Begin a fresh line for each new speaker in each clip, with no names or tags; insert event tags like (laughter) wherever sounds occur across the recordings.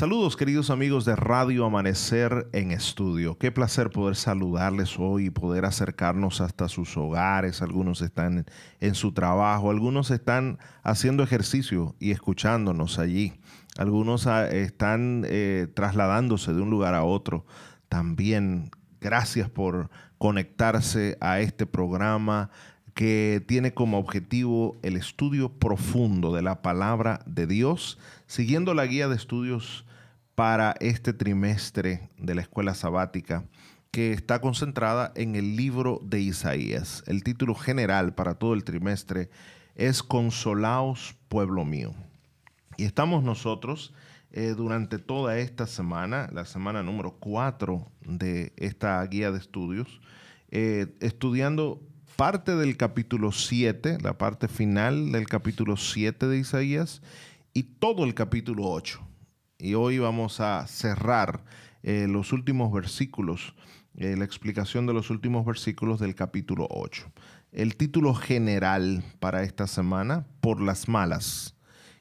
Saludos queridos amigos de Radio Amanecer en Estudio. Qué placer poder saludarles hoy y poder acercarnos hasta sus hogares. Algunos están en su trabajo, algunos están haciendo ejercicio y escuchándonos allí. Algunos ah, están eh, trasladándose de un lugar a otro. También gracias por conectarse a este programa que tiene como objetivo el estudio profundo de la palabra de Dios, siguiendo la guía de estudios para este trimestre de la escuela sabática que está concentrada en el libro de Isaías. El título general para todo el trimestre es Consolaos, pueblo mío. Y estamos nosotros eh, durante toda esta semana, la semana número 4 de esta guía de estudios, eh, estudiando parte del capítulo 7, la parte final del capítulo 7 de Isaías y todo el capítulo 8. Y hoy vamos a cerrar eh, los últimos versículos, eh, la explicación de los últimos versículos del capítulo 8. El título general para esta semana, Por las malas.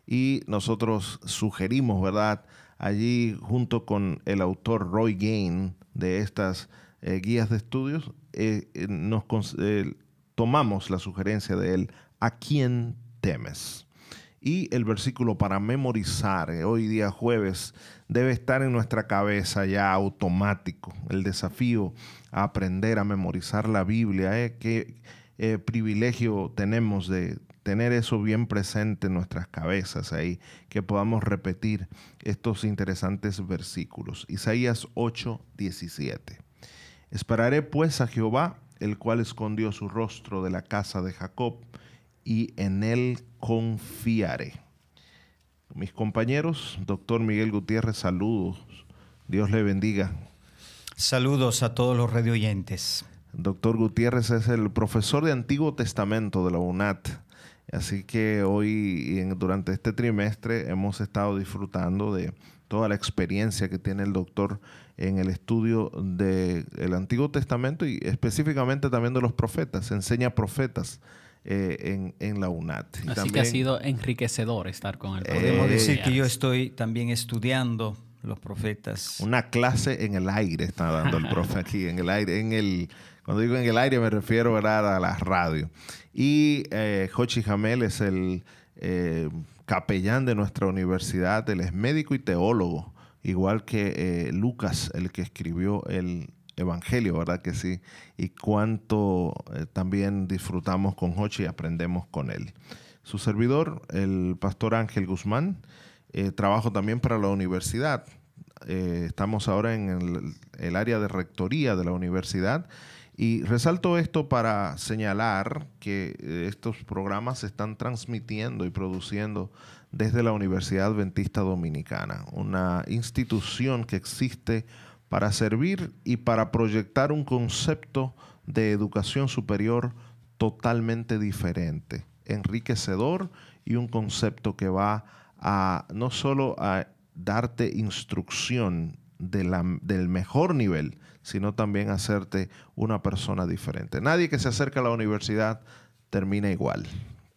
Y nosotros sugerimos, ¿verdad? Allí junto con el autor Roy Gain de estas eh, guías de estudios, nos tomamos la sugerencia de él, ¿a quién temes? Y el versículo para memorizar eh, hoy día jueves debe estar en nuestra cabeza ya automático. El desafío a aprender a memorizar la Biblia. Eh, qué eh, privilegio tenemos de tener eso bien presente en nuestras cabezas ahí, que podamos repetir estos interesantes versículos. Isaías 8, 17. Esperaré pues a Jehová el cual escondió su rostro de la casa de Jacob, y en él confiaré. Mis compañeros, doctor Miguel Gutiérrez, saludos. Dios le bendiga.
Saludos a todos los radio oyentes.
Doctor Gutiérrez es el profesor de Antiguo Testamento de la UNAT. Así que hoy, durante este trimestre, hemos estado disfrutando de toda la experiencia que tiene el doctor en el estudio del Antiguo Testamento y específicamente también de los profetas, enseña profetas. Eh, en, la UNAT.
Así que ha sido enriquecedor estar con él.
Podemos decir que yo estoy también estudiando los profetas.
Una clase en el aire está dando el profe aquí, en el aire, en el, cuando digo en el aire me refiero a la radio. Y eh, Jochi Jamel es el eh, capellán de nuestra universidad, él es médico y teólogo igual que eh, Lucas, el que escribió el Evangelio, ¿verdad que sí? Y cuánto eh, también disfrutamos con Hochi y aprendemos con él. Su servidor, el pastor Ángel Guzmán, eh, trabajo también para la universidad. estamos ahora en el, el área de rectoría de la universidad y resalto esto para señalar que estos programas se están transmitiendo y produciendo desde la Universidad Adventista Dominicana, una institución que existe para servir y para proyectar un concepto de educación superior totalmente diferente, enriquecedor y un concepto que va a no solo a darte instrucción del mejor nivel, sino también hacerte una persona diferente. Nadie que se acerca a la universidad termina igual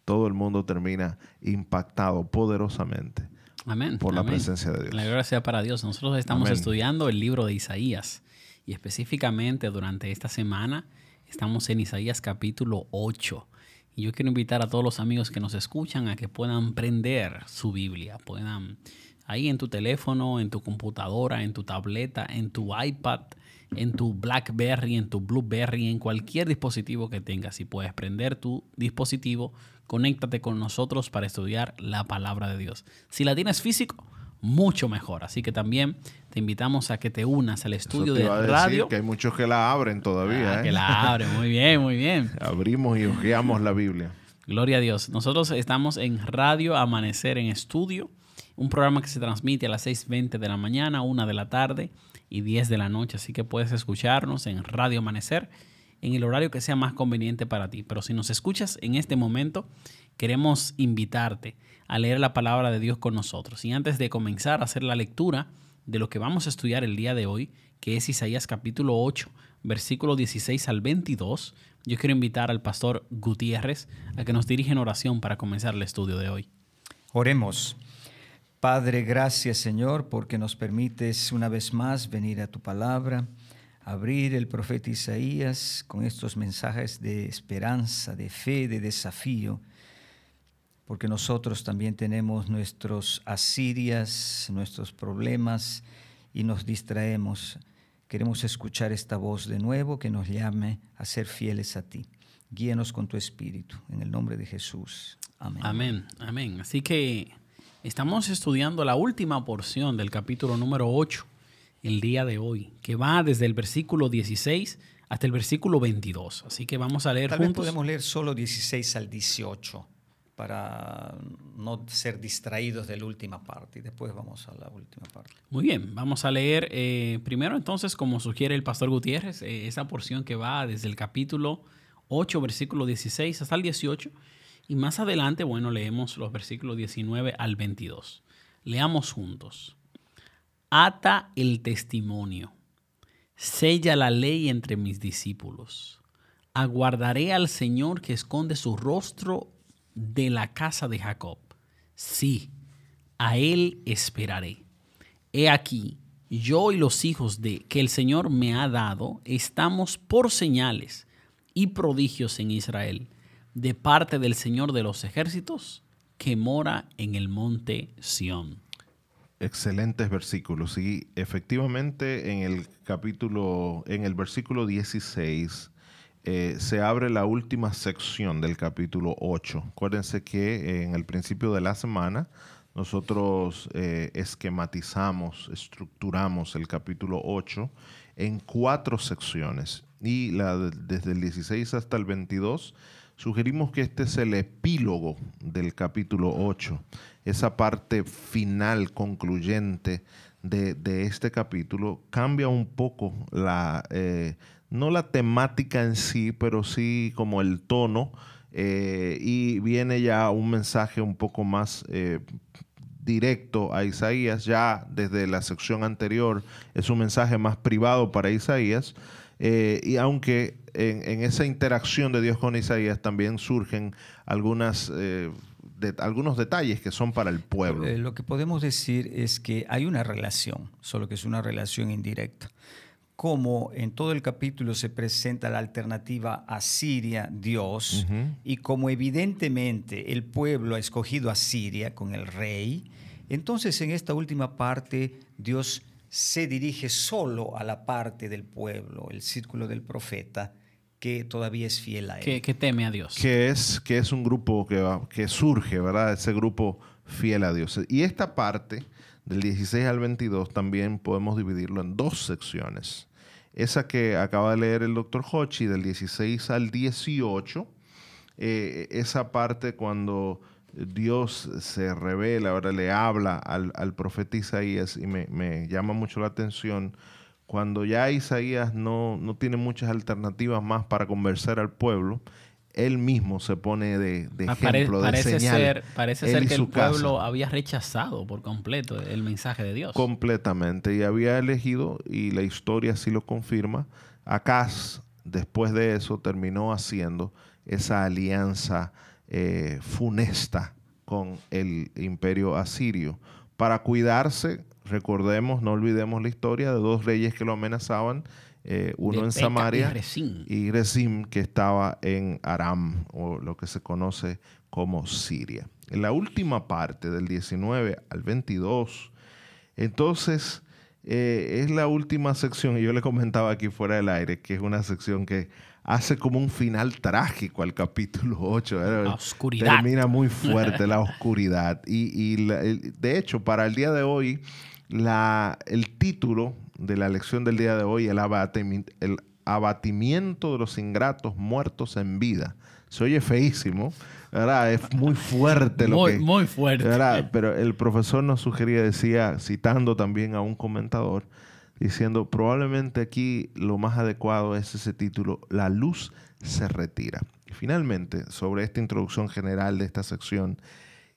todo el mundo termina impactado poderosamente
Amén.
por la presencia de Dios.
La gloria sea para Dios. Nosotros estamos estudiando el libro de Isaías y específicamente durante esta semana estamos en Isaías capítulo 8. Y yo quiero invitar a todos los amigos que nos escuchan a que puedan prender su Biblia, puedan ahí en tu teléfono, en tu computadora, en tu tableta, en tu iPad, en tu BlackBerry, en tu Blueberry, en cualquier dispositivo que tengas. Si puedes prender tu dispositivo, conéctate con nosotros para estudiar la palabra de Dios. Si la tienes físico, mucho mejor. Así que también te invitamos a que te unas al estudio de radio.
que hay muchos que la abren todavía.
Ah, ¿eh? Que la abren, muy bien, muy bien.
Abrimos y ojeamos la Biblia.
Gloria a Dios. Nosotros estamos en Radio Amanecer en Estudio, un programa que se transmite a las 6.20 de la mañana, 1 de la tarde y 10 de la noche. Así que puedes escucharnos en Radio Amanecer en el horario que sea más conveniente para ti. Pero si nos escuchas en este momento, queremos invitarte a leer la palabra de Dios con nosotros. Y antes de comenzar a hacer la lectura de lo que vamos a estudiar el día de hoy, que es Isaías capítulo 8, versículo 16 al 22, yo quiero invitar al pastor Gutiérrez a que nos dirija en oración para comenzar el estudio de hoy.
Oremos. Padre, gracias Señor porque nos permites una vez más venir a tu palabra, abrir el profeta Isaías con estos mensajes de esperanza, de fe, de desafío, porque nosotros también tenemos nuestros asirias, nuestros problemas y nos distraemos. Queremos escuchar esta voz de nuevo que nos llame a ser fieles a ti. Guíanos con tu espíritu, en el nombre de Jesús. Amén.
Amén, amén. Así que Estamos estudiando la última porción del capítulo número 8 el día de hoy, que va desde el versículo 16 hasta el versículo 22. Así que vamos a leer
Tal
juntos.
Vez podemos leer solo 16 al 18 para no ser distraídos de la última parte y después vamos a la última parte.
Muy bien, vamos a leer eh, primero entonces, como sugiere el pastor Gutiérrez, eh, esa porción que va desde el capítulo 8, versículo 16 hasta el 18 y más adelante, bueno, leemos los versículos 19 al 22. Leamos juntos. Ata el testimonio, sella la ley entre mis discípulos. Aguardaré al Señor que esconde su rostro de la casa de Jacob. Sí, a Él esperaré. He aquí, yo y los hijos de que el Señor me ha dado, estamos por señales y prodigios en Israel de parte del Señor de los ejércitos que mora en el monte Sión.
Excelentes versículos. Y efectivamente en el capítulo, en el versículo 16, eh, se abre la última sección del capítulo 8. Acuérdense que en el principio de la semana nosotros eh, esquematizamos, estructuramos el capítulo 8 en cuatro secciones. Y desde el 16 hasta el 22 Sugerimos que este es el epílogo del capítulo 8, esa parte final, concluyente de, este capítulo. Cambia un poco la, eh, no la temática en sí, pero sí como el tono. Eh, y viene ya un mensaje un poco más eh, directo a Isaías, ya desde la sección anterior es un mensaje más privado para Isaías, y aunque en, esa interacción de Dios con Isaías también surgen algunas, eh, algunos detalles que son para el pueblo.
Eh, lo que podemos decir es que hay una relación, solo que es una relación indirecta. Como en todo el capítulo se presenta la alternativa a Siria, Dios, y como evidentemente el pueblo ha escogido a Siria con el rey, entonces en esta última parte Dios se dirige solo a la parte del pueblo, el círculo del profeta, que todavía es fiel a
él. Que, teme a Dios.
Que es, que es un grupo que, que surge, ¿verdad? Ese grupo fiel a Dios. Y esta parte, del 16 al 22, también podemos dividirlo en dos secciones. Esa que acaba de leer el doctor Hochi, del 16 al 18, eh, esa parte cuando Dios se revela, ahora le habla al, al profeta Isaías y me, me llama mucho la atención cuando ya Isaías no, tiene muchas alternativas más para convencer al pueblo, él mismo se pone de, de ah, ejemplo, de
parece
señal.
Ser, parece ser que el pueblo había rechazado por completo el mensaje de Dios.
Completamente. Y había elegido, y la historia sí lo confirma, Acaz, después de eso, terminó haciendo esa alianza eh, funesta con el imperio asirio para cuidarse recordemos, no olvidemos la historia de dos reyes que lo amenazaban, eh, uno en Samaria y Rezim, que estaba en Aram, o lo que se conoce como Siria. En la última parte, del 19 al 22, entonces eh, es la última sección, y yo le comentaba aquí fuera del aire, que es una sección que hace como un final trágico al capítulo 8.
La oscuridad.
Termina muy (laughs) fuerte la oscuridad. Y, de hecho, para el día de hoy, la, el título de la lección del día de hoy, el, el abatimiento de los ingratos muertos en vida. Se oye feísimo, ¿verdad? Es muy fuerte lo
muy,
que...
Muy fuerte.
Pero el profesor nos sugería, decía, citando también a un comentador, diciendo, probablemente aquí lo más adecuado es ese título, La luz se retira. Y finalmente, sobre esta introducción general de esta sección,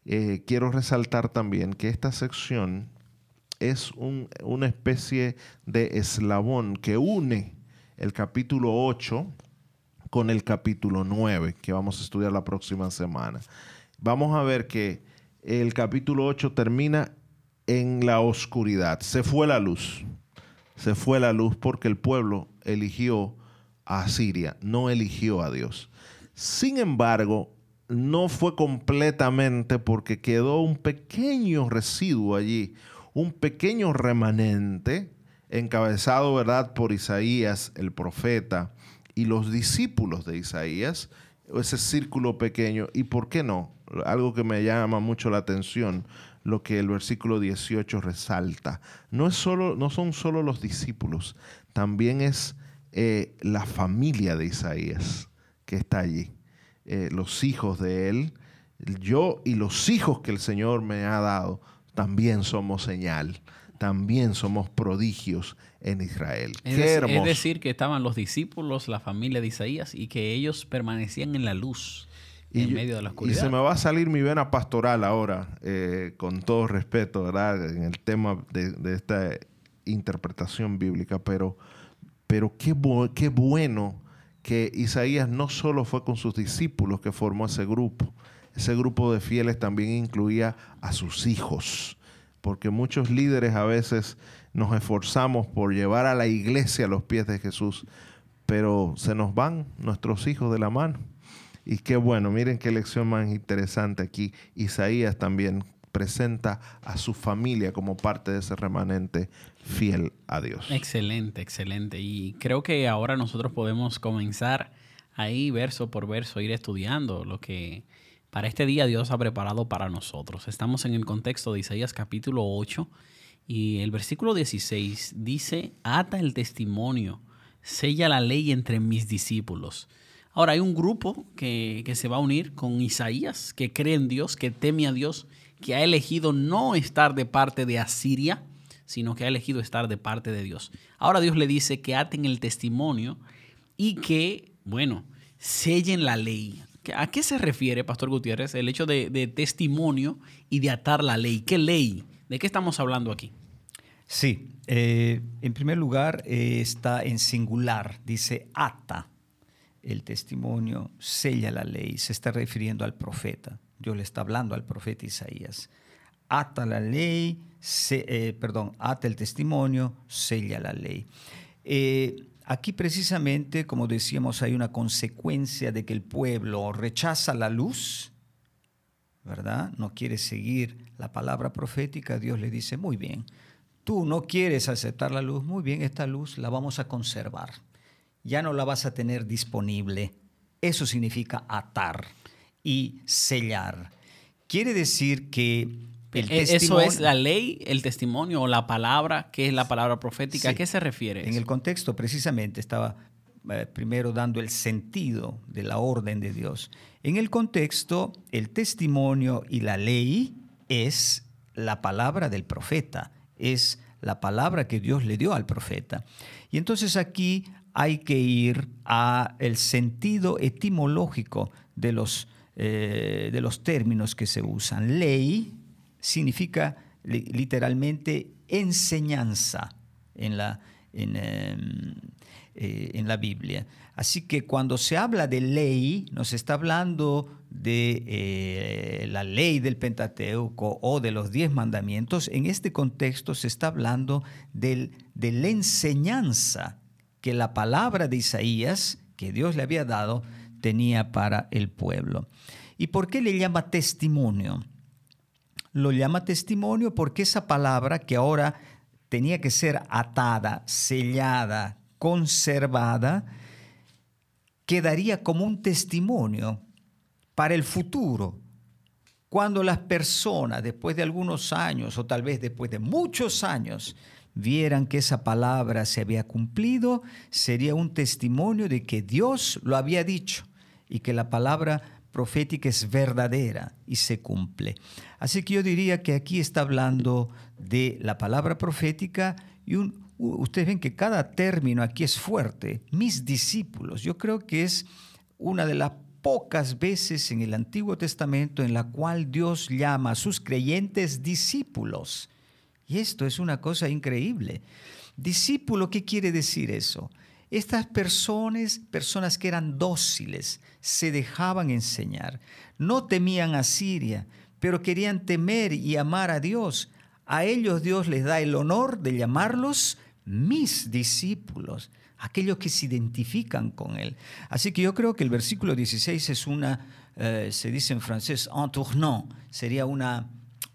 eh, quiero resaltar también que esta sección es una especie de eslabón que une el capítulo 8 con el capítulo 9 que vamos a estudiar la próxima semana. Vamos a ver que el capítulo 8 termina en la oscuridad. Se fue la luz. Se fue la luz porque el pueblo eligió a Siria, no eligió a Dios. Sin embargo, no fue completamente porque quedó un pequeño residuo allí, un pequeño remanente encabezado, ¿verdad?, por Isaías, el profeta, y los discípulos de Isaías, ese círculo pequeño. ¿Y por qué no? Algo que me llama mucho la atención, lo que el versículo 18 resalta. No, es solo, no son solo los discípulos, también es eh, la familia de Isaías que está allí. Eh, los hijos de él, yo y los hijos que el Señor me ha dado, también somos señal también somos prodigios en Israel.
Es, es decir, que estaban los discípulos, la familia de Isaías, y que ellos permanecían en la luz. En medio de la oscuridad.
Y se me va a salir mi vena pastoral ahora, eh, con todo respeto, ¿verdad? En el tema de, esta interpretación bíblica, pero, pero qué, qué bueno que Isaías no solo fue con sus discípulos que formó ese grupo, ese grupo de fieles también incluía a sus hijos porque muchos líderes a veces nos esforzamos por llevar a la iglesia a los pies de Jesús, pero se nos van nuestros hijos de la mano. Y qué bueno, miren qué lección más interesante aquí. Isaías también presenta a su familia como parte de ese remanente fiel a Dios.
Excelente, excelente. Y creo que ahora nosotros podemos comenzar ahí verso por verso, ir estudiando lo que para este día Dios ha preparado para nosotros. Estamos en el contexto de Isaías capítulo 8 y el versículo 16 dice, ata el testimonio, sella la ley entre mis discípulos. Ahora hay un grupo que, que, se va a unir con Isaías, que cree en Dios, que teme a Dios, que ha elegido no estar de parte de Asiria, sino que ha elegido estar de parte de Dios. Ahora Dios le dice que aten el testimonio y que, bueno, sellen la ley. ¿A qué se refiere, Pastor Gutiérrez, el hecho de, testimonio y de atar la ley? ¿Qué ley? ¿De qué estamos hablando aquí?
Sí, eh, en primer lugar eh, está en singular, dice ata el testimonio, sella la ley, se está refiriendo al profeta. Dios le está hablando al profeta Isaías. Ata la ley, eh, perdón, ata el testimonio, sella la ley. Aquí precisamente, como decíamos, hay una consecuencia de que el pueblo rechaza la luz, ¿verdad? No quiere seguir la palabra profética. Dios le dice, muy bien, tú no quieres aceptar la luz, muy bien, esta luz la vamos a conservar. Ya no la vas a tener disponible. Eso significa atar y sellar. Quiere decir que
e, ¿Eso es la ley, el testimonio o la palabra? ¿Qué es la palabra profética? ¿A qué se refiere?
En el contexto precisamente estaba eh, primero dando el sentido de la orden de Dios. En el contexto, el testimonio y la ley es la palabra del profeta, es la palabra que Dios le dio al profeta. Y entonces aquí hay que ir a el sentido etimológico de los, eh, de los términos que se usan. Ley significa literalmente enseñanza en la, em, eh, en, la Biblia. Así que cuando se habla de ley, nos está hablando de eh, la ley del Pentateuco o de los diez mandamientos. En este contexto se está hablando de la enseñanza que la palabra de Isaías, que Dios le había dado, tenía para el pueblo. ¿Y por qué le llama testimonio? lo llama testimonio porque esa palabra que ahora tenía que ser atada, sellada, conservada, quedaría como un testimonio para el futuro. Cuando las personas, después de algunos años o tal vez después de muchos años, vieran que esa palabra se había cumplido, sería un testimonio de que Dios lo había dicho y que la palabra profética es verdadera y se cumple. Así que yo diría que aquí está hablando de la palabra profética y ustedes ven que cada término aquí es fuerte. Mis discípulos, yo creo que es una de las pocas veces en el Antiguo Testamento en la cual Dios llama a sus creyentes discípulos. Y esto es una cosa increíble. Discípulo, ¿qué quiere decir eso? Estas personas, personas que eran dóciles, se dejaban enseñar, no temían a Siria, pero querían temer y amar a Dios. A ellos Dios les da el honor de llamarlos mis discípulos, aquellos que se identifican con Él. Así que yo creo que el versículo 16 es una, eh, se dice en francés, un tournant, sería una,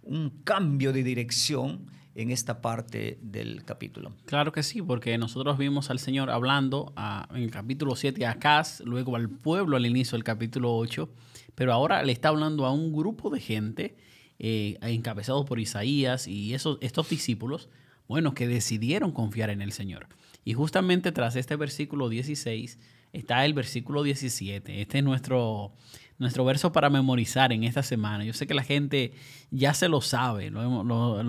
un cambio de dirección en esta parte del capítulo.
Claro que sí, porque nosotros vimos al Señor hablando en el capítulo 7 a Acaz, luego al pueblo al inicio del capítulo 8, pero ahora le está hablando a un grupo de gente eh, encabezados por Isaías y esos, estos discípulos, bueno, que decidieron confiar en el Señor. Y justamente tras este versículo 16 está el versículo 17. Este es nuestro, nuestro verso para memorizar en esta semana. Yo sé que la gente ya se lo sabe, lo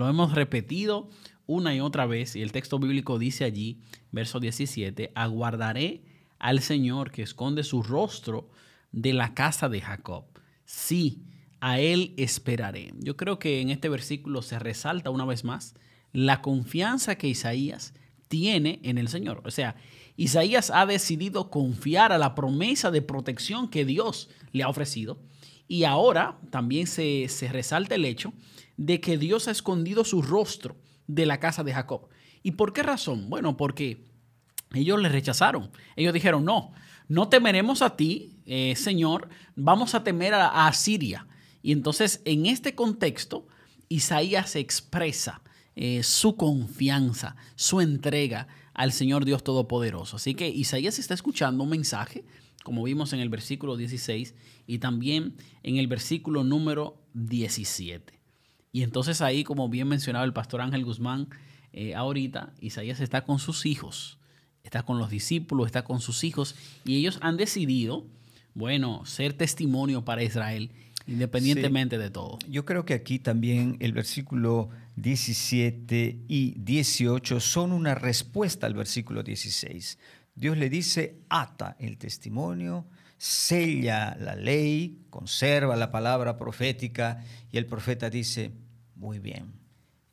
hemos, repetido una y otra vez y el texto bíblico dice allí, verso 17, aguardaré al Señor que esconde su rostro de la casa de Jacob. Sí, a Él esperaré. Yo creo que en este versículo se resalta una vez más la confianza que Isaías tiene en el Señor. O sea, Isaías ha decidido confiar a la promesa de protección que Dios le ha ofrecido. Y ahora también se, resalta el hecho de que Dios ha escondido su rostro de la casa de Jacob. ¿Y por qué razón? Bueno, porque ellos le rechazaron. Ellos dijeron, no, no temeremos a ti, eh, Señor, vamos a temer a, a Siria. Y entonces, en este contexto, Isaías expresa eh, su confianza, su entrega al Señor Dios Todopoderoso. Así que Isaías está escuchando un mensaje, como vimos en el versículo 16 y también en el versículo número 17. Y entonces ahí, como bien mencionaba el pastor Ángel Guzmán, eh, ahorita Isaías está con sus hijos, está con los discípulos, está con sus hijos, y ellos han decidido, bueno, ser testimonio para Israel independientemente de todo.
Yo creo que aquí también el versículo 17 y 18 son una respuesta al versículo 16. Dios le dice, ata el testimonio, sella la ley, conserva la palabra profética, y el profeta dice, muy bien,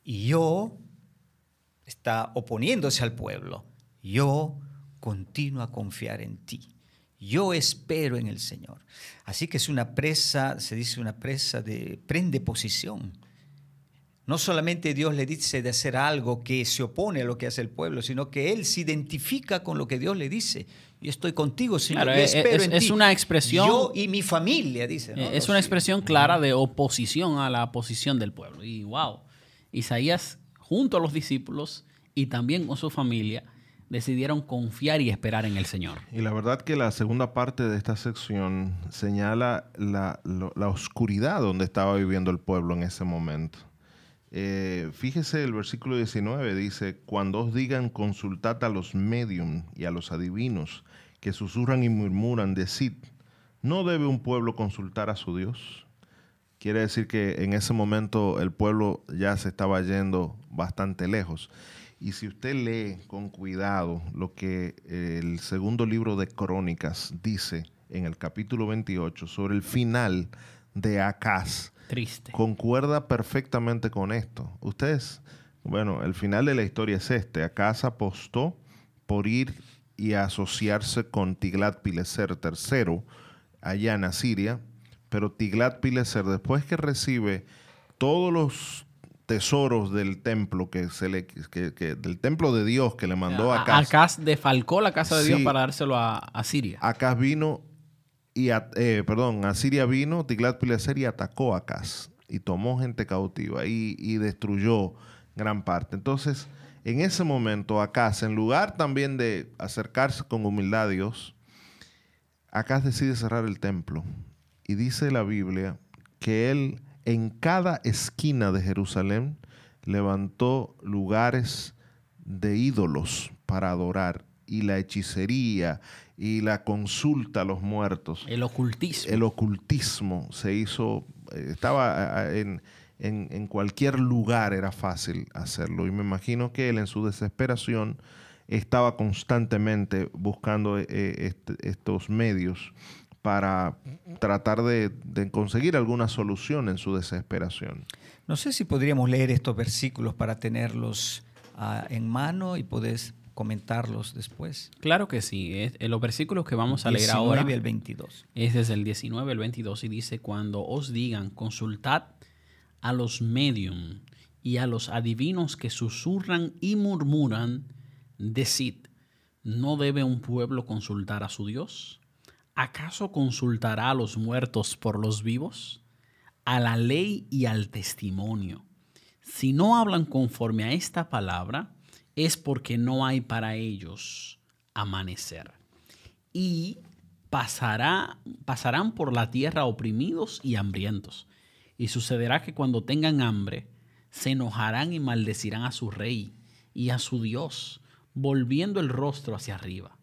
y yo, está oponiéndose al pueblo, yo continúo a confiar en ti. Yo espero en el Señor. Así que es una presa, se dice una presa de prende posición. No solamente Dios le dice de hacer algo que se opone a lo que hace el pueblo, sino que Él se identifica con lo que Dios le dice. Yo estoy contigo, Señor. yo espero
es, es una expresión.
Yo y mi familia, dice.
Es una expresión clara de oposición a la posición del pueblo. Y wow, Isaías, junto a los discípulos y también con su familia, decidieron confiar y esperar en el Señor.
Y la verdad que la segunda parte de esta sección señala la, oscuridad donde estaba viviendo el pueblo en ese momento. Eh, fíjese el versículo 19, dice, cuando os digan consultad a los medium y a los adivinos que susurran y murmuran, decid, ¿no debe un pueblo consultar a su Dios? Quiere decir que en ese momento el pueblo ya se estaba yendo bastante lejos. Y si usted lee con cuidado lo que el segundo libro de Crónicas dice en el capítulo 28 sobre el final de Acaz,
Triste.
concuerda perfectamente con esto. Ustedes, bueno, el final de la historia es este. Acaz apostó por ir y asociarse con Tiglat-Pileser III allá en Asiria, pero Tiglat-Pileser después que recibe todos los tesoros del templo que se le del templo de Dios que le mandó a Acaz.
Acaz defalcó la casa de Dios para dárselo a, a Siria.
Acaz vino y eh, perdón, Asiria vino, Tiglat-Pileser y atacó a Acaz y tomó gente cautiva y, y, destruyó gran parte. Entonces, en ese momento Acaz, en lugar también de acercarse con humildad a Dios, Acaz decide cerrar el templo y dice la Biblia que él en cada esquina de Jerusalén levantó lugares de ídolos para adorar y la hechicería y la consulta a los muertos.
El ocultismo.
El ocultismo se hizo, eh, estaba en, en, cualquier lugar, era fácil hacerlo. Y me imagino que él en su desesperación estaba constantemente buscando eh, este, estos medios para tratar de, conseguir alguna solución en su desesperación.
No sé si podríamos leer estos versículos para tenerlos ah, en mano y poder comentarlos después.
Claro que sí. Es, eh, los versículos que vamos a leer ahora.
el 22.
Es desde el 19 al 22 y dice, cuando os digan, consultad a los medium y a los adivinos que susurran y murmuran, decid, ¿no debe un pueblo consultar a su Dios? ¿Acaso consultará a los muertos por los vivos? A la ley y al testimonio. Si no hablan conforme a esta palabra, es porque no hay para ellos amanecer. Y pasará, pasarán por la tierra oprimidos y hambrientos. Y sucederá que cuando tengan hambre, se enojarán y maldecirán a su rey y a su Dios, volviendo el rostro hacia arriba.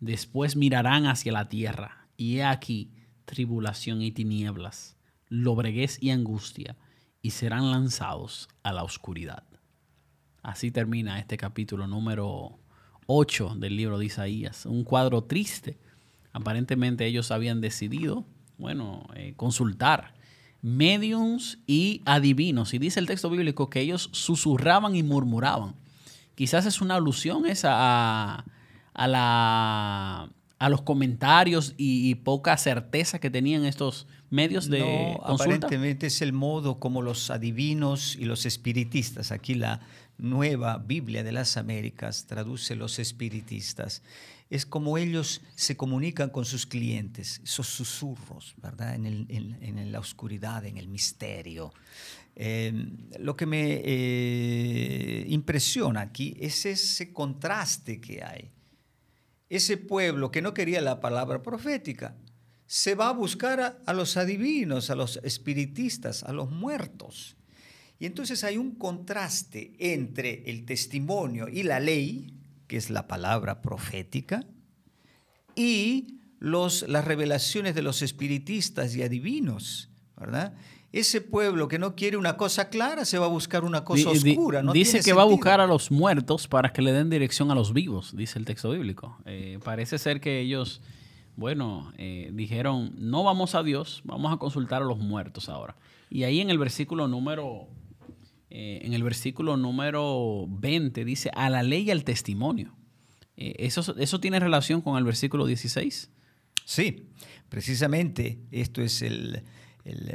Después mirarán hacia la tierra, y he aquí tribulación y tinieblas, lobreguez y angustia, y serán lanzados a la oscuridad. Así termina este capítulo número 8 del libro de Isaías. Un cuadro triste. Aparentemente ellos habían decidido, bueno, eh, consultar mediums y adivinos. Y dice el texto bíblico que ellos susurraban y murmuraban. Quizás es una alusión esa a, los comentarios y, poca certeza que tenían estos medios de no,
Aparentemente es el modo como los adivinos y los espiritistas, aquí la nueva Biblia de las Américas traduce los espiritistas, es como ellos se comunican con sus clientes, esos susurros, ¿verdad? En, la oscuridad, en el misterio. Em, lo que me eh, impresiona aquí es ese contraste que hay. Ese pueblo que no quería la palabra profética se va a buscar a los adivinos, a los espiritistas, a los muertos. Y entonces hay un contraste entre el testimonio y la ley, que es la palabra profética, y los, las revelaciones de los espiritistas y adivinos, ¿verdad? Ese pueblo que no quiere una cosa clara se va a buscar una cosa oscura.
dice que va a buscar a los muertos para que le den dirección a los vivos, dice el texto bíblico. Eh, parece ser que ellos, bueno, eh, dijeron, no vamos a Dios, vamos a consultar a los muertos ahora. Y ahí en el versículo número eh, en el versículo número 20 dice, a la ley y al testimonio. Eh, ¿eso, ¿Eso tiene relación con el versículo 16?
Sí, precisamente esto es el,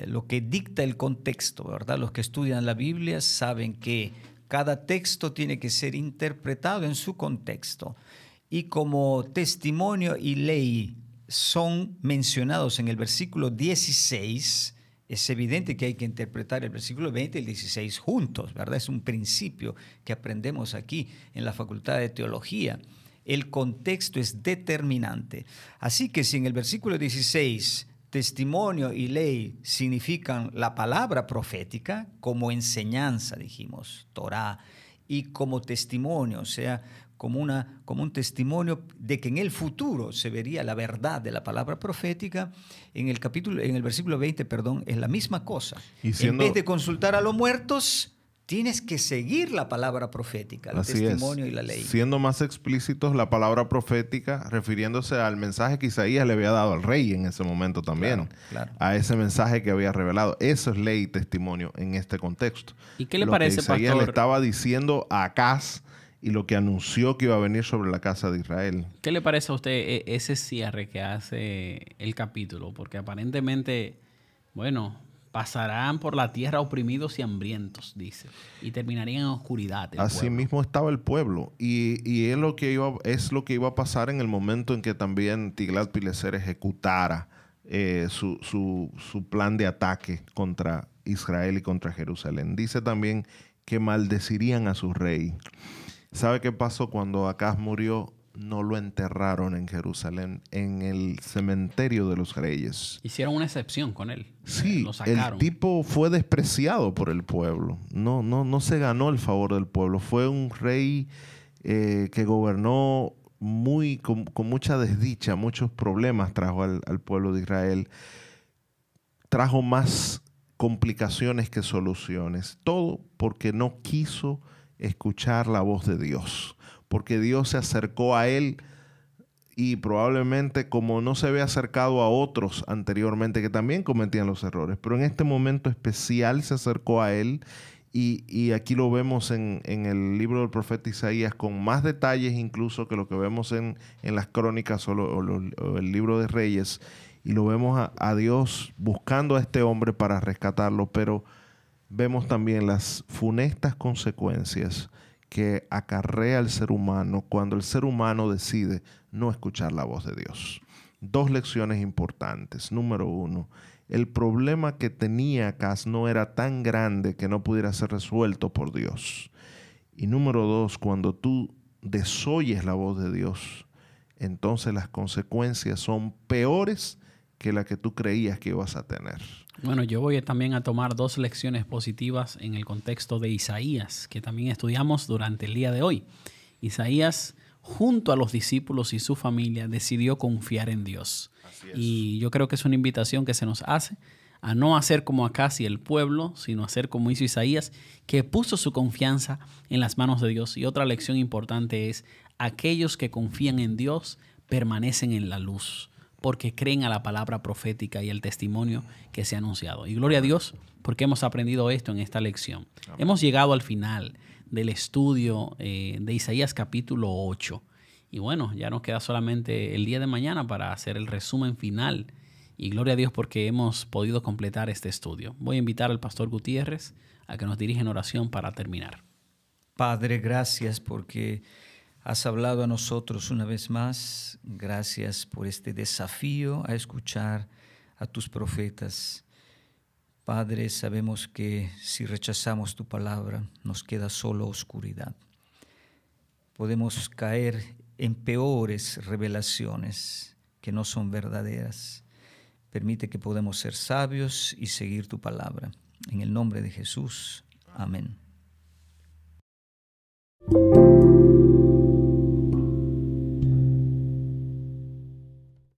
lo que dicta el contexto, ¿verdad? Los que estudian la Biblia saben que cada texto tiene que ser interpretado en su contexto. Y como testimonio y ley son mencionados en el versículo 16, es evidente que hay que interpretar el versículo 20 y el 16 juntos, ¿verdad? Es un principio que aprendemos aquí en la Facultad de Teología. El contexto es determinante. Así que si en el versículo 16 testimonio y ley significan la palabra profética como enseñanza, dijimos, Torah, y como testimonio, o sea, como, una, como un testimonio de que en el futuro se vería la verdad de la palabra profética, en el capítulo, en el versículo 20, perdón, es la misma cosa. en vez de consultar a los muertos, tienes que seguir la palabra profética, el testimonio y la ley.
Siendo más explícitos, la palabra profética, refiriéndose al mensaje que Isaías le había dado al rey en ese momento también, a ese mensaje que había revelado. Eso es ley y testimonio en este contexto.
¿Y qué le parece,
que Isaías le estaba diciendo a Acaz y lo que anunció que iba a venir sobre la casa de Israel.
¿Qué le parece a usted e-, ese cierre que hace el capítulo? Porque aparentemente, bueno, pasarán por la tierra oprimidos y hambrientos, dice, y terminarían en oscuridad.
Así mismo estaba el pueblo, y, es, lo que iba, es lo que iba a pasar en el momento en que también Tiglat Pileser ejecutara eh, su, su, su plan de ataque contra Israel y contra Jerusalén. Dice también que maldecirían a su rey. ¿Sabe qué pasó cuando Acaz murió? No lo enterraron en Jerusalén, en el cementerio de los reyes.
Hicieron una excepción con él.
Sí, el tipo fue despreciado por el pueblo. No, no, no se ganó el favor del pueblo. Fue un rey eh, que gobernó muy, con, mucha desdicha, muchos problemas trajo al, al pueblo de Israel. Trajo más complicaciones que soluciones. Todo porque no quiso escuchar la voz de Dios, porque Dios se acercó a él y probablemente como no se había acercado a otros anteriormente que también cometían los errores, pero en este momento especial se acercó a él y, aquí lo vemos en, el libro del profeta Isaías con más detalles incluso que lo que vemos en, las crónicas o, el libro de Reyes y lo vemos a, a Dios buscando a este hombre para rescatarlo, pero vemos también las funestas consecuencias que acarrea el ser humano cuando el ser humano decide no escuchar la voz de Dios. Dos lecciones importantes. Número uno, el problema que tenía Acaz no era tan grande que no pudiera ser resuelto por Dios. Y número dos, cuando tú desoyes la voz de Dios, entonces las consecuencias son peores que la que tú creías que ibas a tener.
Bueno, yo voy también a tomar dos lecciones positivas en el contexto de Isaías, que también estudiamos durante el día de hoy. Isaías, junto a los discípulos y su familia, decidió confiar en Dios. Y yo creo que es una invitación que se nos hace a no hacer como Acá y el pueblo, sino hacer como hizo Isaías, que puso su confianza en las manos de Dios. Y otra lección importante es, aquellos que confían en Dios permanecen en la luz porque creen a la palabra profética y el testimonio que se ha anunciado. Y gloria a Dios porque hemos aprendido esto en esta lección. Hemos llegado al final del estudio eh, de Isaías capítulo 8. Y bueno, ya nos queda solamente el día de mañana para hacer el resumen final. Y gloria a Dios porque hemos podido completar este estudio. Voy a invitar al pastor Gutiérrez a que nos dirija en oración para terminar.
Padre, gracias porque Has hablado a nosotros una vez más. Gracias por este desafío a escuchar a tus profetas. Padre, sabemos que si rechazamos tu palabra nos queda solo oscuridad. Podemos caer en peores revelaciones que no son verdaderas. Permite que podamos ser sabios y seguir tu palabra. En el nombre de Jesús. Amén.